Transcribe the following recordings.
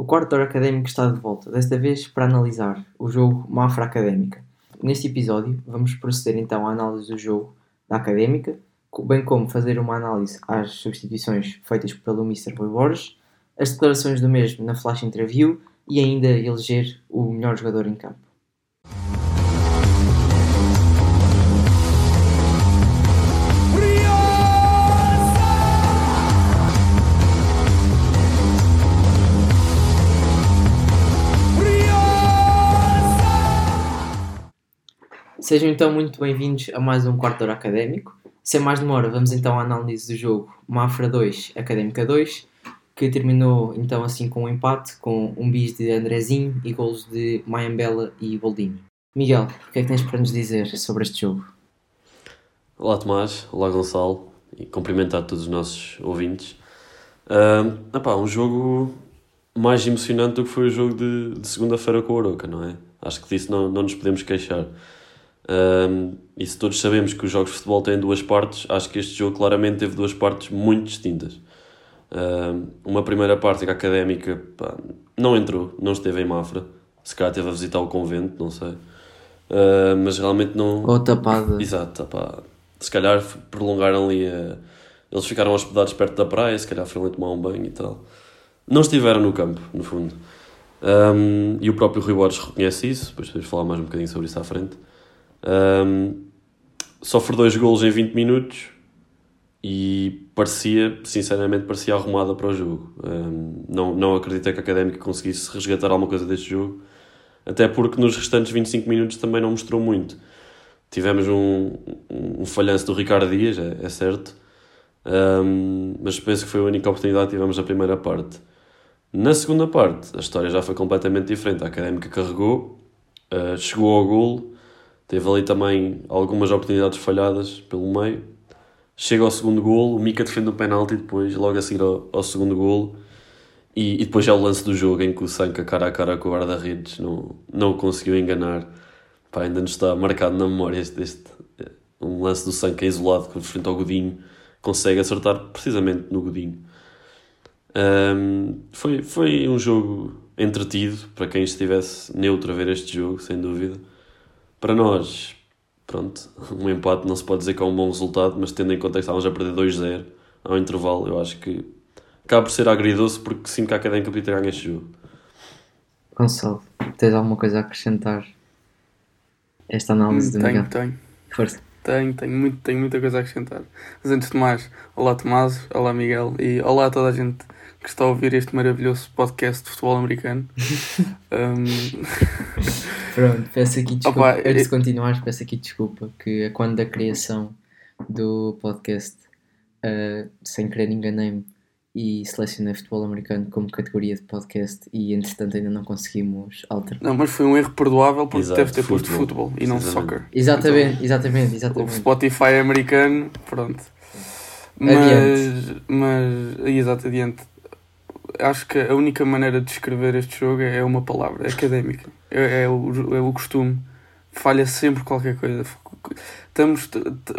O quarto hora académico está de volta, desta vez para analisar o jogo Mafra Académica. Neste episódio, vamos proceder então à análise do jogo da Académica, bem como fazer uma análise às substituições feitas pelo Mr. Rui Borges, as declarações do mesmo na flash interview e ainda eleger o melhor jogador em campo. Sejam então muito bem-vindos a mais um quarto hora académico. Sem mais demora, vamos então à análise do jogo Mafra 2, Académica 2, que terminou então assim com um empate, com um bis de Andrezinho e golos de Mayambela e Boldini. Miguel, o que é que tens para nos dizer sobre este jogo? Olá Tomás, olá Gonçalo e cumprimentar todos os nossos ouvintes. Uh, epá, um jogo mais emocionante do que foi o jogo de, de segunda-feira com o Oroca, não é? Acho que disso não, não nos podemos queixar. Um, e se todos sabemos que os jogos de futebol têm duas partes, acho que este jogo claramente teve duas partes muito distintas. Um, uma primeira parte que a académica pá, não entrou, não esteve em Mafra, se calhar esteve a visitar o convento, não sei. Uh, mas realmente não. Ou tapada. Exato, pá. Se calhar prolongaram ali. A... Eles ficaram hospedados perto da praia, se calhar foram ali tomar um banho e tal. Não estiveram no campo, no fundo. Um, e o próprio Rui Borges reconhece isso, depois podemos falar mais um bocadinho sobre isso à frente. Um, sofre dois golos em 20 minutos e parecia, sinceramente, parecia arrumada para o jogo. Um, não, não acreditei que a Académica conseguisse resgatar alguma coisa deste jogo, até porque nos restantes 25 minutos também não mostrou muito. Tivemos um, um falhanço do Ricardo Dias, é, é certo, um, mas penso que foi a única oportunidade que tivemos na primeira parte. Na segunda parte, a história já foi completamente diferente. A Académica carregou, uh, chegou ao golo Teve ali também algumas oportunidades falhadas pelo meio. Chega ao segundo golo, o Mika defende o penalti depois, logo a seguir ao, ao segundo golo. E, e, depois é o lance do jogo em que o Sanka cara a cara com o guarda-redes não, não o conseguiu enganar. Pá, ainda nos está marcado na memória este, este um lance do Sanka isolado que frente ao Godinho consegue acertar precisamente no Godinho. Um, foi, foi um jogo entretido para quem estivesse neutro a ver este jogo, sem dúvida. Para nós, pronto, um empate não se pode dizer que é um bom resultado, mas tendo em conta que estávamos a perder 2-0 ao intervalo, eu acho que acaba por ser agridoce porque sim que a Académica podia ter ganho este jogo. Gonçalo, tens alguma coisa a acrescentar esta análise hum, do Tenho, tenho. Força. Tenho, tenho, muito, tenho muita coisa a acrescentar. Mas antes de mais, olá Tomás, olá Miguel e olá a toda a gente que está a ouvir este maravilhoso podcast de futebol americano. um... Pronto, peço aqui desculpa. Opa, Antes de continuar, peço aqui desculpa que é quando da criação do podcast, uh, sem querer enganei-me e selecionei futebol americano como categoria de podcast e entretanto ainda não conseguimos alterar. Não, mas foi um erro perdoável porque Exato, deve ter posto futebol e não soccer. Exatamente, então, exatamente, exatamente. O Spotify americano, pronto. Mas, adiante. mas, exato, adiante acho que a única maneira de descrever este jogo é uma palavra, é académica. É, é, o, é o costume. Falha sempre qualquer coisa. Estamos,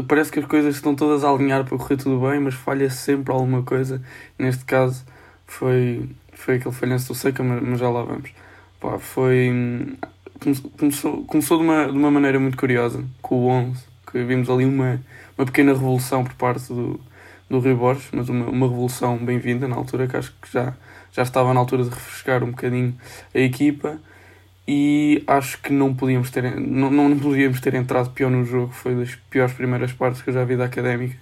parece que as coisas estão todas a alinhar para correr tudo bem, mas falha sempre alguma coisa. Neste caso foi, foi aquele falhanço do Seca, mas, mas já lá vamos. Pá, foi. Começou, começou de, uma, de uma maneira muito curiosa, com o 11, que vimos ali uma, uma pequena revolução por parte do, do Rio Borges, mas uma, uma revolução bem-vinda na altura, que acho que já, já estava na altura de refrescar um bocadinho a equipa e acho que não podíamos ter, não, não podíamos ter entrado pior no jogo, foi das piores primeiras partes que eu já vi da académica.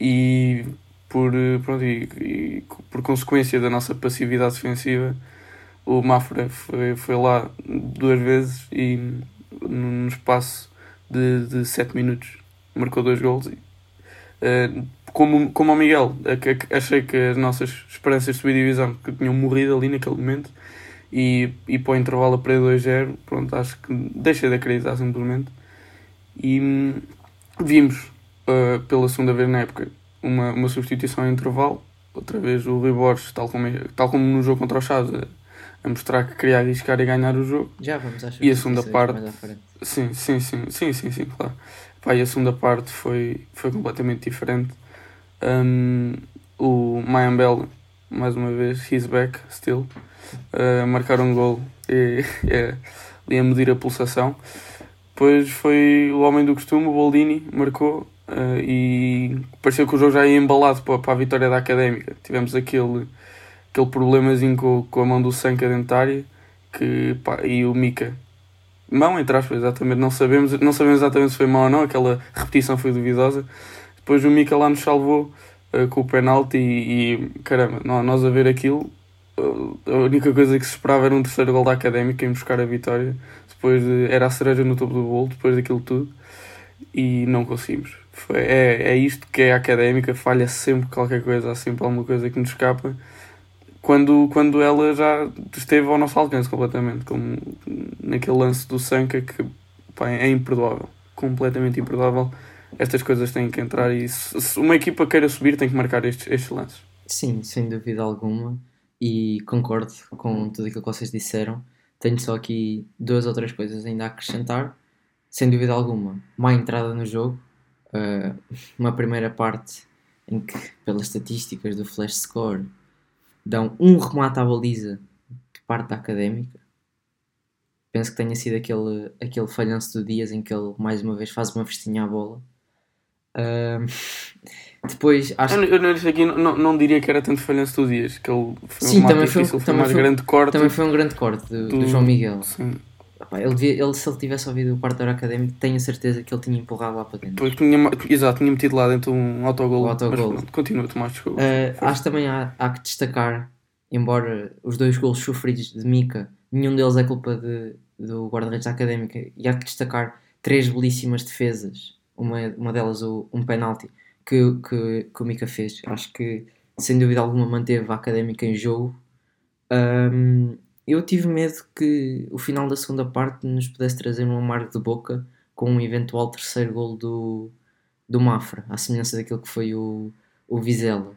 E por, pronto, e, e por consequência da nossa passividade defensiva o Mafra foi, foi lá duas vezes e no espaço de, 7 minutos marcou dois gols e, uh, como, como o Miguel, achei que as nossas esperanças de subir divisão que tinham morrido ali naquele momento e, e para o intervalo a perder 2-0, pronto, acho que deixei de acreditar simplesmente. E hum, vimos uh, pela segunda vez na época uma, uma substituição em intervalo, outra vez o Rui Borges, tal como, tal como no jogo contra o Chaves, a, a mostrar que queria arriscar e ganhar o jogo. Já vamos, acho E a segunda parte. Sim, sim, sim, sim, sim, sim, claro. Pá, e a segunda parte foi, foi completamente diferente. Um, o Mayambel mais uma vez, he's back, still, a marcar um gol e é, a medir a pulsação. Depois foi o homem do costume, o Boldini, marcou uh, e pareceu que o jogo já ia embalado para, para a vitória da Académica. Tivemos aquele, aquele problemazinho com, com a mão do Sanca dentária que, pá, e o Mika. Mão, entre aspas, exatamente, não sabemos, não sabemos exatamente se foi mão ou não, aquela repetição foi duvidosa. Depois o Mika lá nos salvou uh, com o penalti e, e caramba, nós a ver aquilo, uh, a única coisa que se esperava era um terceiro gol da Académica em buscar a vitória depois de, era a cereja no topo do bolo, depois daquilo tudo, e não conseguimos. Foi, é, é isto que é académica, falha sempre qualquer coisa, há sempre alguma coisa que nos escapa, quando, quando ela já esteve ao nosso alcance completamente, como naquele lance do Sanka que pá, é imperdoável, completamente imperdoável. Estas coisas têm que entrar e se, uma equipa queira subir tem que marcar estes, estes lances. Sim, sem dúvida alguma, e concordo com tudo aquilo que vocês disseram. Tenho só aqui duas ou três coisas ainda a acrescentar. Sem dúvida alguma, má entrada no jogo. Uh, uma primeira parte em que, pelas estatísticas do Flash Score, dão um remate à baliza de parte da académica. Penso que tenha sido aquele, aquele falhanço do Dias em que ele mais uma vez faz uma festinha à bola. Uh, depois acho eu, eu, eu aqui não, não diria que era tanto falhanço do Dias, que ele foi Sim, também difícil, foi, foi também foi, grande corte. Também foi um grande corte do, do, do João Miguel. Sim. Ele, devia, ele, se ele tivesse ouvido o quarto hora académico, tenho a certeza que ele tinha empurrado lá para dentro. Pois, tinha, exato, tinha metido lá dentro um autogol. Um autogol. Mas, continua, Tomás, desculpa. Uh, acho também há, há que destacar, embora os dois gols sofridos de Mica, nenhum deles é culpa de, do guarda-redes da académica, e há que destacar três belíssimas defesas, uma, uma delas o, um penalti que, que, que o Mika fez. Acho que, sem dúvida alguma, manteve a académica em jogo. Um, eu tive medo que o final da segunda parte nos pudesse trazer um amargo de boca com um eventual terceiro gol do, do Mafra, à semelhança daquilo que foi o, o Vizela.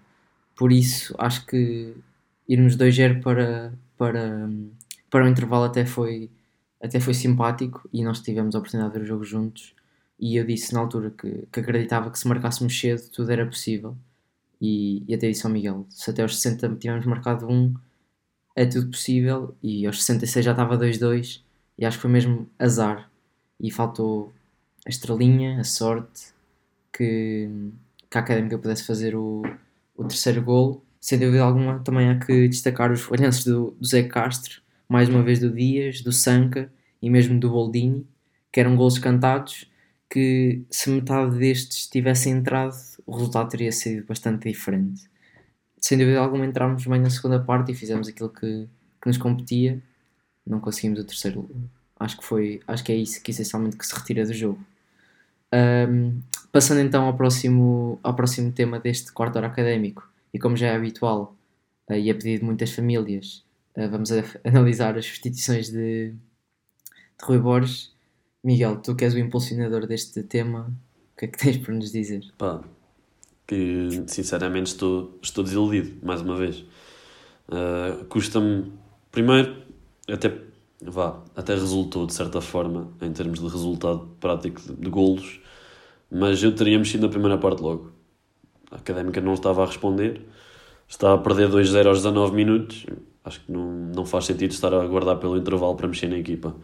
Por isso, acho que irmos 2-0 para, para, para o intervalo até foi, até foi simpático e nós tivemos a oportunidade de ver o jogo juntos e eu disse na altura que, que acreditava que se marcássemos cedo tudo era possível. E, e até disse ao Miguel: se até aos 60 tivermos marcado um, é tudo possível. E aos 66 já estava 2-2. E acho que foi mesmo azar. E faltou a estrelinha, a sorte, que, que a Académica pudesse fazer o, o terceiro gol. Sem dúvida alguma, também há que destacar os falhanços do, do Zé Castro, mais uma vez do Dias, do Sanca e mesmo do Boldini, que eram gols cantados que se metade destes tivessem entrado, o resultado teria sido bastante diferente. Sem dúvida alguma, entramos bem na segunda parte e fizemos aquilo que, que nos competia. Não conseguimos o terceiro. Acho que foi, acho que é isso que essencialmente que se retira do jogo. Um, passando então ao próximo, ao próximo tema deste quarto hora académico, e como já é habitual uh, e a pedido de muitas famílias, uh, vamos analisar as substituições de, de Rui Borges Miguel, tu que és o impulsionador deste tema, o que é que tens para nos dizer? Pá, que sinceramente estou, estou desiludido, mais uma vez. Uh, Custa-me, primeiro, até, vá, até resultou de certa forma, em termos de resultado prático de, de golos, mas eu teria mexido na primeira parte logo. A académica não estava a responder, estava a perder 2-0 aos 19 minutos. Acho que não, não faz sentido estar a aguardar pelo intervalo para mexer na equipa.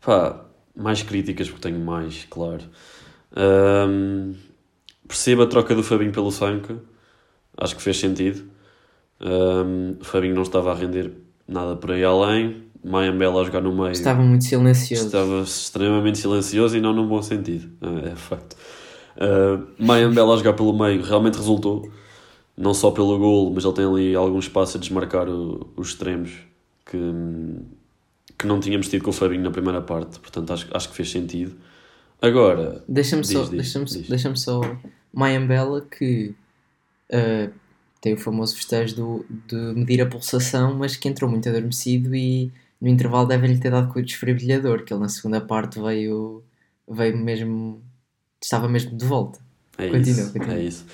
Pá, mais críticas, porque tenho mais, claro. Um, percebo a troca do Fabinho pelo Sanca, acho que fez sentido. Um, o Fabinho não estava a render nada por aí além. Mayambela a jogar no meio. Estava muito silencioso. Estava extremamente silencioso e não num bom sentido. É, é facto. Uh, Mayambela a jogar pelo meio realmente resultou. Não só pelo gol, mas ele tem ali algum espaço a desmarcar o, os extremos que, que não tínhamos tido com o Fabinho na primeira parte, portanto acho, acho que fez sentido. Agora, deixa-me só, deixa-me, deixa-me só, Mayambela que uh, tem o famoso festejo do, de medir a pulsação, mas que entrou muito adormecido e no intervalo deve-lhe ter dado com o desfibrilhador, que ele na segunda parte veio, veio mesmo, estava mesmo de volta. É continua, isso, continua. É isso.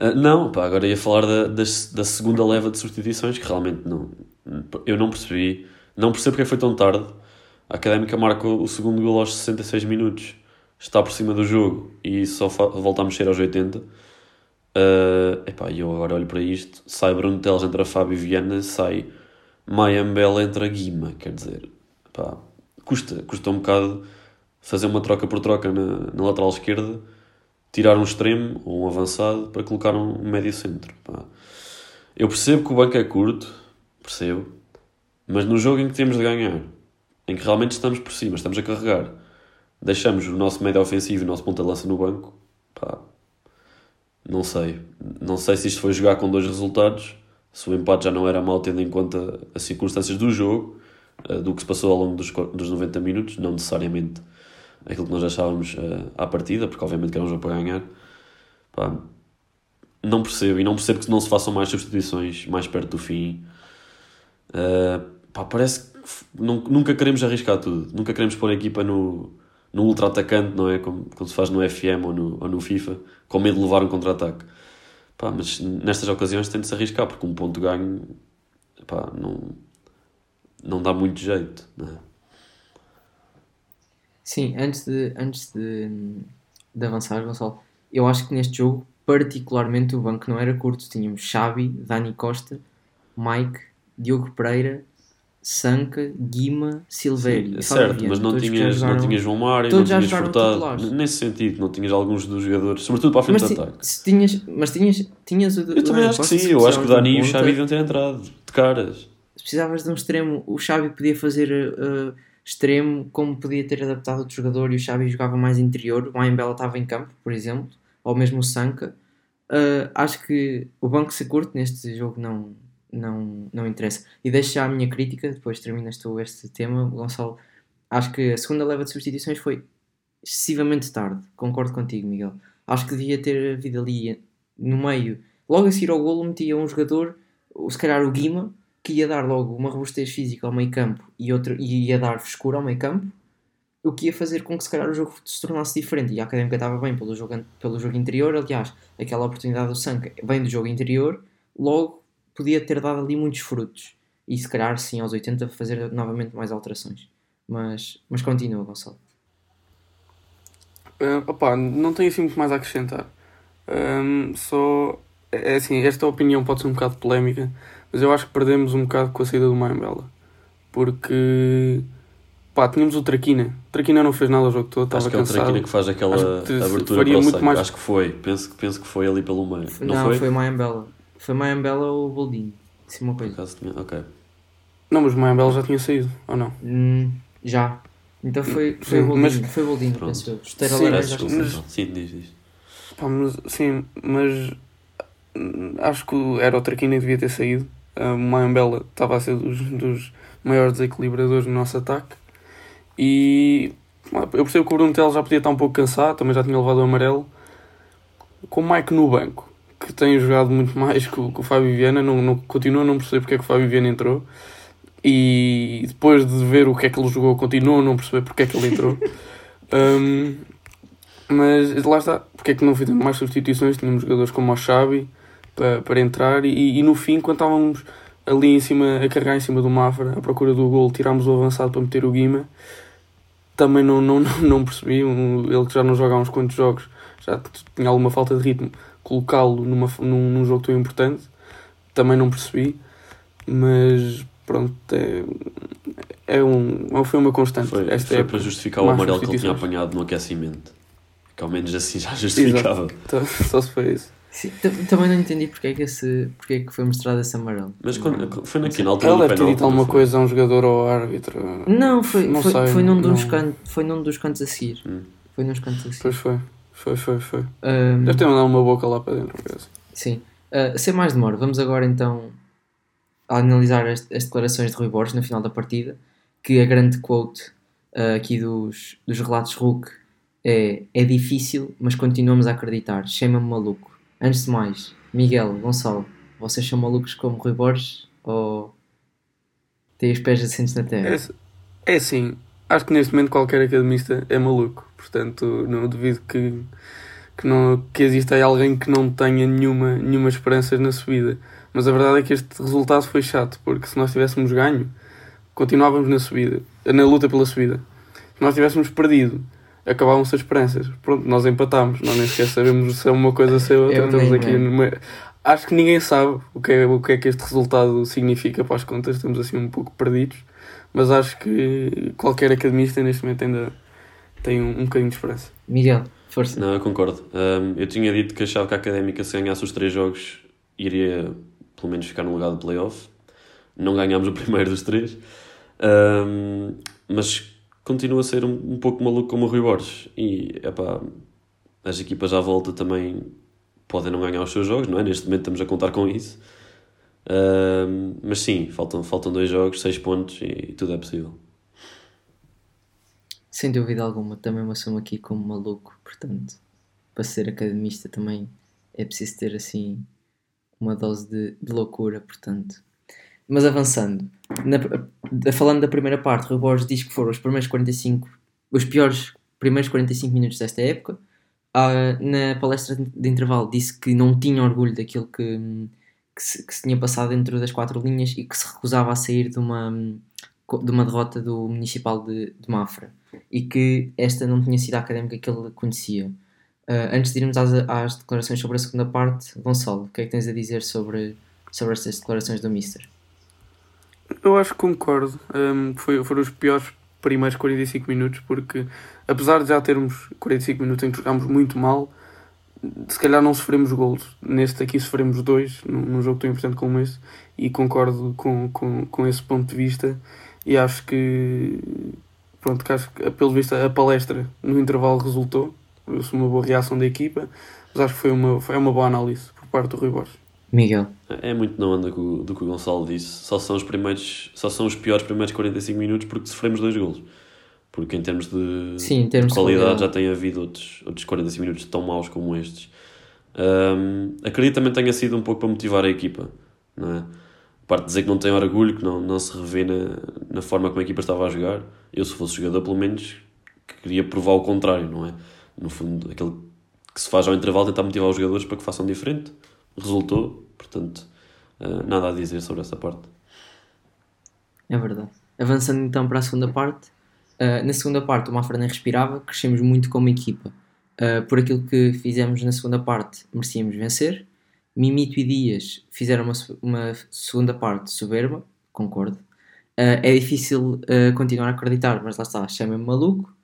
Uh, não, pá, agora ia falar da, da, da segunda leva de substituições que realmente não, eu não percebi não percebo porque foi tão tarde. A Académica marca o segundo gol aos 66 minutos. Está por cima do jogo e só volta a mexer aos 80. Uh, epá, eu agora olho para isto, sai Bruno Teles, entra Fábio Viana, sai Mayambel, entra Guima, quer dizer, epá, custa, custa um bocado fazer uma troca por troca na, na lateral esquerda, tirar um extremo ou um avançado para colocar um médio centro. Eu percebo que o banco é curto, percebo, mas no jogo em que temos de ganhar, em que realmente estamos por cima, estamos a carregar, deixamos o nosso médio ofensivo e o nosso ponta-lança no banco, pá, não sei. Não sei se isto foi jogar com dois resultados, se o empate já não era mau tendo em conta as circunstâncias do jogo, eh, do que se passou ao longo dos, dos 90 minutos, não necessariamente aquilo que nós achávamos uh, à partida, porque obviamente que era um jogo para ganhar. Pá, não percebo, e não percebo que não se façam mais substituições mais perto do fim. Uh, pá, parece que nunca queremos arriscar tudo, nunca queremos pôr a equipa no, no ultra-atacante, não é? Como, como se faz no FM ou no, ou no FIFA, com medo de levar um contra-ataque. Pá, mas nestas ocasiões tem de se arriscar, porque um ponto ganho pá, não, não dá muito jeito. É? Sim, antes de, antes de, de avançar, Gonçalo, eu acho que neste jogo, particularmente, o banco não era curto. Tínhamos Xavi, Dani Costa, Mike, Diogo Pereira, Sanca, Guima, Silvério. certo, mas não tinhas, jogaram, não tinhas João Mário, não tinhas Furtado. Nesse sentido, não tinhas alguns dos jogadores, sobretudo para a frente mas, de ataque. Se tinhas, mas tinhas, tinhas o. Eu também acho que sim, eu acho que o Dani e o Xavi deviam ter entrado de caras. Se precisavas de um extremo, o Xavi podia fazer uh, extremo, como podia ter adaptado outro jogador e o Xavi jogava mais interior. O Mayembela estava em campo, por exemplo, ou mesmo o Sanca. Uh, acho que o banco se curte neste jogo não não, não interessa. E deixo já a minha crítica, depois terminas tu este tema, Gonçalo. Acho que a segunda leva de substituições foi excessivamente tarde. Concordo contigo, Miguel. Acho que devia ter havido ali no meio, logo a seguir ao golo, metia um jogador, se calhar o Guima, que ia dar logo uma robustez física ao meio campo e, outro, e ia dar frescura ao meio campo, o que ia fazer com que se calhar o jogo se tornasse diferente. E a Académica estava bem pelo jogo, pelo jogo interior, aliás, aquela oportunidade do Sanca vem do jogo interior, logo podia ter dado ali muitos frutos. E se calhar sim aos 80 fazer novamente mais alterações. Mas, mas continua, Gonçalo. Uh, opa, não tenho assim muito mais a acrescentar. Um, só. É, é assim, esta opinião pode ser um bocado polémica, mas eu acho que perdemos um bocado com a saída do Maimbela. Porque. Pá, tínhamos o Traquina. O Traquina não fez nada o jogo todo, estava Acho que é o Traquina que faz aquela abertura para o muito mais... Acho que foi. Penso, penso que foi ali pelo meio. Não, não foi? foi Maimbela. Foi Mayambela ou Boldini? Disse uma coisa. Ok. Não, mas Mayambela já tinha saído, ou não? Hum, já. Então foi, foi sim, Boldini, mas... foi Boldini, penso eu. Esteira sim, laranja, acho mas... Sim, diz, diz. Pá, mas, sim, mas acho que era o Traquina que devia ter saído. O Mayambela estava a ser dos, dos maiores desequilibradores no nosso ataque. E eu percebo que o Bruno Tel já podia estar um pouco cansado, também já tinha levado o amarelo. Com o Mike no banco, que tem jogado muito mais que o, que o Fábio Viana, não, não, continuo a não perceber porque é que o Fábio Viana entrou. E depois de ver o que é que ele jogou, continuo a não perceber porque é que ele entrou. um, mas lá está, porque é que não fizemos mais substituições? Tínhamos jogadores como o Xavi para, para entrar e, e no fim, quando estávamos ali em cima, a carregar em cima do Mafra, à procura do gol, tirámos o avançado para meter o Guima. Também não, não, não, não percebi, ele que já não joga há uns quantos jogos, já tinha alguma falta de ritmo colocá-lo numa, num, num jogo tão importante. Também não percebi, mas pronto, é, é um, foi uma constante. Foi, Esta foi para justificar o amarelo que ele tinha apanhado no aquecimento. Que ao menos assim já justificava. Exato. Só se foi isso. Sim, também não entendi porque é que, esse, porque é que foi mostrado esse amarelo. Mas quando, foi naquele altura Ele deve ter dito alguma coisa a um jogador ou ao árbitro. Não, foi, não foi, sei, foi, num não... dos cantos, foi num dos cantos a seguir. Hum. Foi nos cantos a seguir. Pois foi. Foi, foi, foi. Um, Deve ter mandado uma boca lá para dentro. Assim. Sim. Uh, sem mais demora, vamos agora então analisar as, as, declarações de Rui Borges no final da partida, que a grande quote uh, aqui dos, dos relatos Hulk é é difícil, mas continuamos a acreditar. Chama-me maluco. Antes de mais, Miguel, Gonçalo, vocês são malucos como Rui Borges ou têm os pés assentes na terra? É, é sim, acho que neste momento qualquer academista é maluco. Portanto, não duvido que, que, não, que exista aí alguém que não tenha nenhuma, nenhuma esperança na subida. Mas a verdade é que este resultado foi chato, porque se nós tivéssemos ganho, continuávamos na subida, na luta pela subida. Se nós tivéssemos perdido, acabavam-se as esperanças. Pronto, nós empatámos, nós nem sequer sabemos se é uma coisa ou se é outra. Eu Estamos aqui numa... Acho que ninguém sabe o que, é, o que é que este resultado significa para as contas, estamos assim um pouco perdidos, mas acho que qualquer academista neste momento ainda tem um, um bocadinho de esperança. Miguel, força. Não, eu concordo. Um, eu tinha dito que achava que a Académica, se ganhasse os três jogos, iria pelo menos ficar no lugar do playoff. Não ganhámos o primeiro dos três. Um, mas continua a ser um, um pouco maluco como o Rui Borges. E, epá, as equipas à volta também podem não ganhar os seus jogos, não é? Neste momento estamos a contar com isso. Mas sim, faltam, faltam dois jogos, seis pontos e tudo é possível. Sem dúvida alguma, também me assumo aqui como maluco, portanto, para ser academista também é preciso ter assim uma dose de, de loucura, portanto. Mas avançando, na- falando da primeira parte, Rui Borges diz que foram os primeiros 45, os piores primeiros 45 minutos desta época. Ah, na palestra de intervalo disse que não tinha orgulho daquilo que, que, se, que se tinha passado dentro das quatro linhas e que se recusava a sair de uma, de uma derrota do Municipal de, de Mafra e que esta não tinha sido a académica que ele conhecia. Ah, antes de irmos às, às declarações sobre a segunda parte, Gonçalo, o que é que tens a dizer sobre, sobre estas declarações do Mister? Eu acho que concordo. Um, foi, foram os piores primeiros 45 minutos, porque apesar de já termos 45 minutos em que jogámos muito mal, se calhar não sofremos golos. Neste aqui sofremos dois, num, num jogo tão importante como esse, e concordo com, com, com esse ponto de vista. E acho que, pronto, que acho que, pelo visto, a palestra no intervalo resultou. Foi uma boa reação da equipa, mas acho que foi uma, foi uma boa análise por parte do Rui Borges. Miguel. É muito na onda do, do que o Gonçalo disse. Só são os primeiros, só são os piores primeiros 45 minutos porque sofremos dois golos. Porque em termos de, Sim, em termos de qualidade de já tem havido outros, outros 45 minutos tão maus como estes. Hum, acredito também tenha sido um pouco para motivar a equipa, não é? A parte de dizer que não tem orgulho, que não, não se revê na, na forma como a equipa estava a jogar. Eu, se fosse jogador, pelo menos queria provar o contrário, não é? No fundo, aquele que se faz ao intervalo tentar motivar os jogadores para que façam diferente. Resultou, portanto, uh, nada a dizer sobre essa parte. É verdade. Avançando então para a segunda parte, uh, na segunda parte o Mafra nem respirava, crescemos muito como equipa. Uh, por aquilo que fizemos na segunda parte, merecíamos vencer. Mimito e Dias fizeram uma, uma segunda parte soberba, concordo. Uh, é difícil continuar a acreditar, mas lá está, chama-me maluco.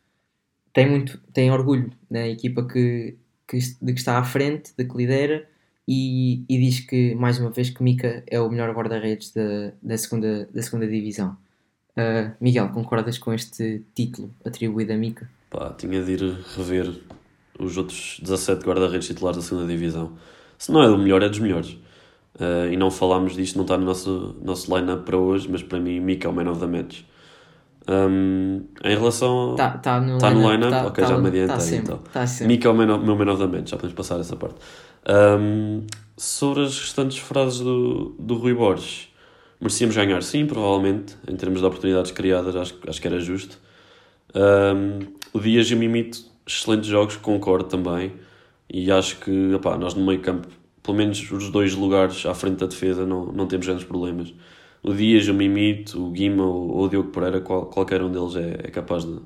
Tem, muito, tem orgulho na equipa que, que, de que está à frente, de que lidera, e, e diz que, mais uma vez, que Mika é o melhor guarda-redes da, da, segunda, da segunda divisão. Uh, Miguel, concordas com este título atribuído a Mika? Pá, tinha de ir rever os outros 17 guarda-redes titulares da segunda divisão. Se não é do melhor, é dos melhores. Uh, e não falámos disto, não está no nosso, nosso line-up para hoje, mas para mim, Mika é o man of the match. Um, em relação. Está tá no tá line-up, line tá, ok, tá, já me adiantei. tá sempre, então. tá sempre. Mika é o man of, meu man of the match, já podemos passar essa parte. Um, sobre as restantes frases do, do Rui Borges, merecíamos ganhar, sim, provavelmente, em termos de oportunidades criadas, acho, acho que era justo. Um, o Dias e o Mimito, excelentes jogos, concordo também. E acho que nós no meio campo, pelo menos os dois lugares à frente da defesa, não, não temos grandes problemas. O Dias, o Mimito, o Guima ou o Diogo Pereira, qual, qualquer um deles é, é capaz de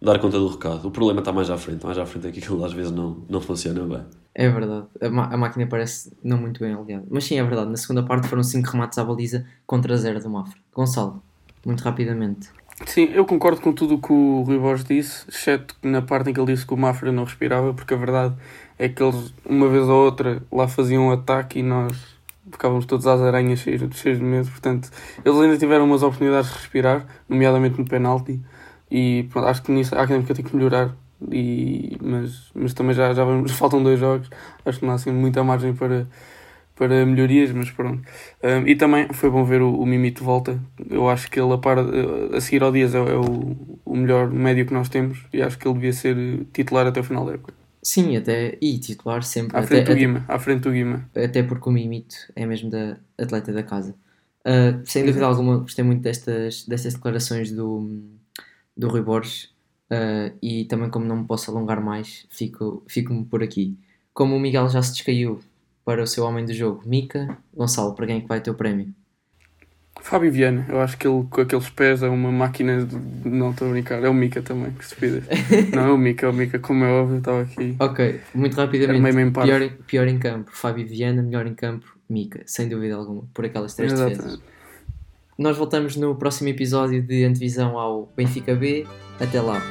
dar conta do recado. O problema está mais à frente, mais à frente é que aquilo às vezes não, não funciona bem. É verdade, a, a, máquina parece não muito bem aliada. Mas sim, é verdade, na segunda parte foram 5 remates à baliza contra 0 do Mafra. Gonçalo, muito rapidamente. Sim, eu concordo com tudo o que o Rui Borges disse, exceto na parte em que ele disse que o Mafra não respirava, porque a verdade é que eles, uma vez ou outra, lá faziam um ataque e nós ficávamos todos às aranhas cheios, cheios de medo. Portanto, eles ainda tiveram umas oportunidades de respirar, nomeadamente no penalti, e pronto, acho que nisso a Académica tem que melhorar. E, mas, mas também já, já vamos, faltam dois jogos, acho que não há assim muita margem para, para melhorias, mas pronto. Um, e também foi bom ver o, o Mimito volta. Eu acho que ele, a, par, a seguir ao Dias, é, é o, o melhor médio que nós temos e acho que ele devia ser titular até o final da época. Sim, até e titular sempre. À frente até, do Guima, à frente do Guima. Até porque o Mimito é mesmo da atleta da casa. Uh, sem dúvida alguma, gostei muito destas, destas declarações do, do Rui Borges uh, e também, como não me posso alongar mais, fico, fico-me por aqui. Como o Miguel já se descaiu para o seu homem do jogo, Mica, Gonçalo, para quem é que vai ter o prémio? Fábio Viana, eu acho que ele com aqueles pés é uma máquina de. Não estou a brincar, é o Mica também, que estupidez. não, é o Mica, é o Mica, como é óbvio, estava aqui. Ok, muito rapidamente. Era meio, meio pior, em- pior em campo, Fábio Viana, melhor em campo, Mica, sem dúvida alguma, por aquelas três defesas. Nós voltamos no próximo episódio de antevisão ao Benfica B. Até lá.